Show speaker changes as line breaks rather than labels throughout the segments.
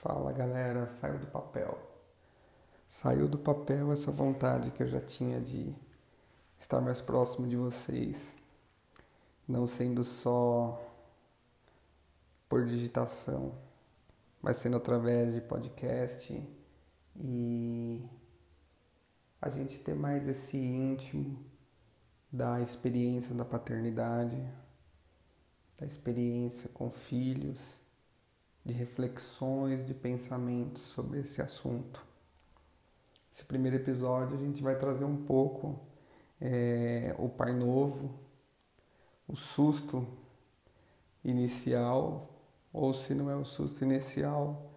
Fala galera, saiu do papel. Saiu do papel essa vontade que eu já tinha de estar mais próximo de vocês, não sendo só por digitação, mas sendo através de podcast e a gente ter mais esse íntimo da experiência da paternidade, da experiência com filhos, de reflexões, de pensamentos sobre esse assunto. Esse primeiro episódio a gente vai trazer um pouco é, o Pai Novo, o susto inicial, ou se não é o susto inicial,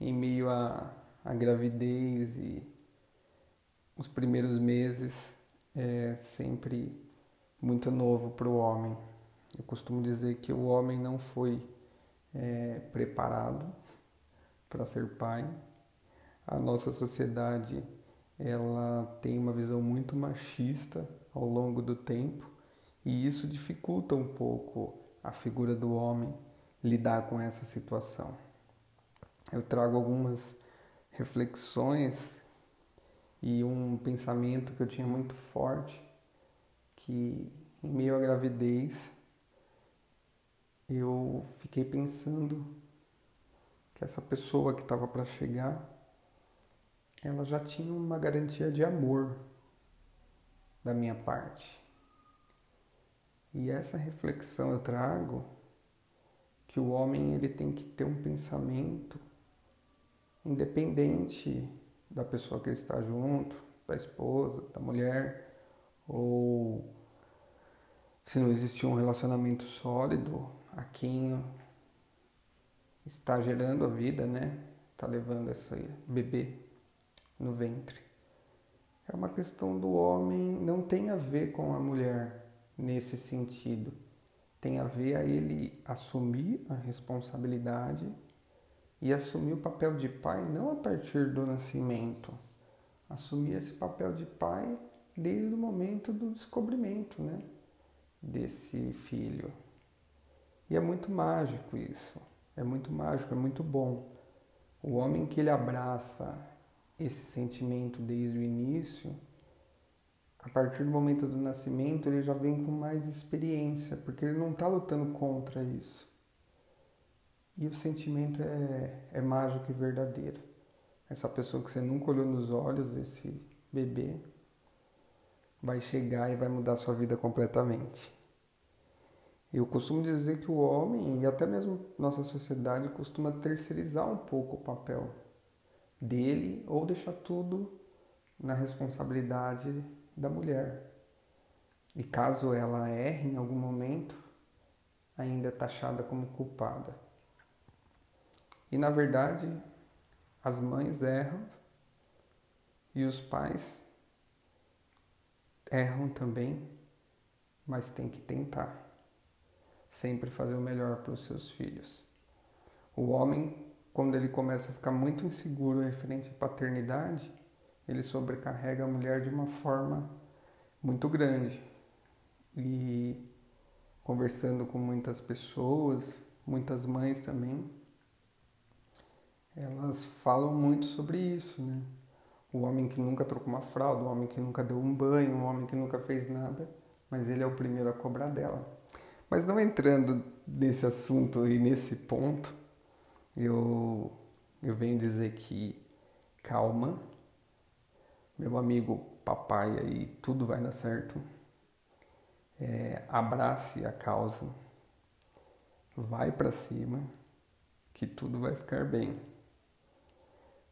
em meio à, à gravidez e os primeiros meses é sempre muito novo para o homem. Eu costumo dizer que o homem não foi é, preparado para ser pai. A nossa sociedade ela tem uma visão muito machista ao longo do tempo e isso dificulta um pouco a figura do homem lidar com essa situação. Eu trago algumas reflexões e um pensamento que eu tinha muito forte que em meio à gravidez eu fiquei pensando que essa pessoa que estava para chegar, ela já tinha uma garantia de amor da minha parte. E essa reflexão eu trago que o homem ele tem que ter um pensamento independente da pessoa que ele está junto, da esposa, da mulher, ou se não existir um relacionamento sólido, a quem está gerando a vida, né? Está levando esse bebê no ventre. É uma questão do homem, não tem a ver com a mulher nesse sentido. Tem a ver a ele assumir a responsabilidade e assumir o papel de pai não a partir do nascimento. Assumir esse papel de pai desde o momento do descobrimento, né? Desse filho. E é muito mágico isso. É muito mágico, é muito bom. O homem que ele abraça esse sentimento desde o início, a partir do momento do nascimento, ele já vem com mais experiência, porque ele não está lutando contra isso. E o sentimento é, é mágico e verdadeiro. Essa pessoa que você nunca olhou nos olhos, esse bebê, vai chegar e vai mudar sua vida completamente. Eu costumo dizer que o homem, e até mesmo nossa sociedade, costuma terceirizar um pouco o papel dele ou deixar tudo na responsabilidade da mulher. E caso ela erre em algum momento, ainda é taxada como culpada. E na verdade, as mães erram e os pais erram também, mas tem que tentar sempre fazer o melhor para os seus filhos. O homem, quando ele começa a ficar muito inseguro referente à paternidade, ele sobrecarrega a mulher de uma forma muito grande. E conversando com muitas pessoas, muitas mães também, elas falam muito sobre isso, né? O homem que nunca trocou uma fralda, o homem que nunca deu um banho, o homem que nunca fez nada, mas ele é o primeiro a cobrar dela. Mas não entrando nesse assunto e nesse ponto, eu, eu venho dizer que calma, meu amigo papai aí, tudo vai dar certo. É, abrace a causa, vai para cima, que tudo vai ficar bem.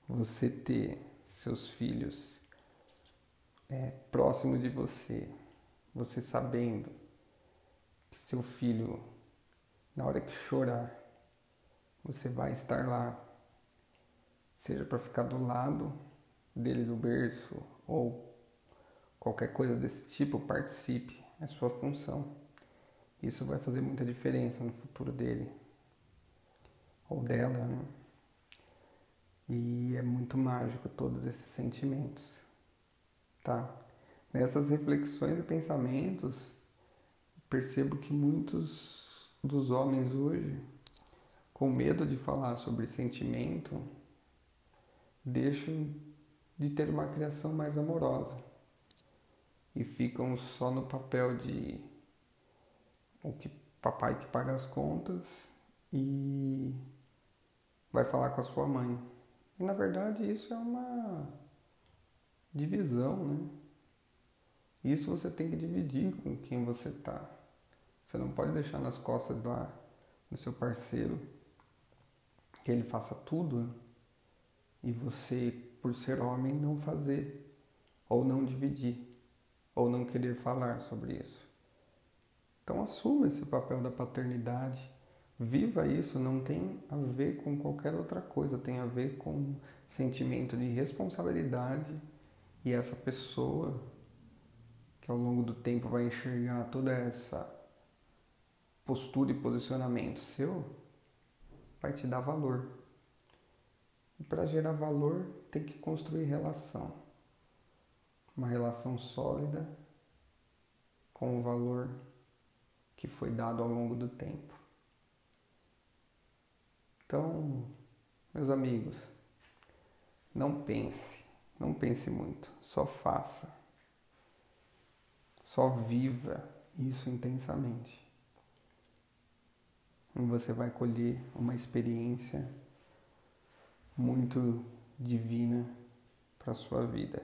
Você ter seus filhos é, próximo de você, você sabendo seu filho, na hora que chorar, você vai estar lá, seja para ficar do lado dele do berço ou qualquer coisa desse tipo, participe, é sua função. Isso vai fazer muita diferença no futuro dele ou dela, né? E é muito mágico todos esses sentimentos, tá? Nessas reflexões e pensamentos, percebo que muitos dos homens hoje com medo de falar sobre sentimento, deixam de ter uma criação mais amorosa e ficam só no papel de o que papai que paga as contas e vai falar com a sua mãe. E na verdade isso é uma divisão, né? Isso você tem que dividir com quem você tá. Você não pode deixar nas costas do, do seu parceiro que ele faça tudo e você, por ser homem, não fazer ou não dividir ou não querer falar sobre isso. Então assuma esse papel da paternidade, viva isso, não tem a ver com qualquer outra coisa, tem a ver com sentimento de responsabilidade e essa pessoa que ao longo do tempo vai enxergar toda essa postura e posicionamento seu, vai te dar valor. E para gerar valor, tem que construir relação. Uma relação sólida com o valor que foi dado ao longo do tempo. Então, meus amigos, não pense, não pense muito, só faça. Só viva isso intensamente. Você vai colher uma experiência muito divina para sua vida.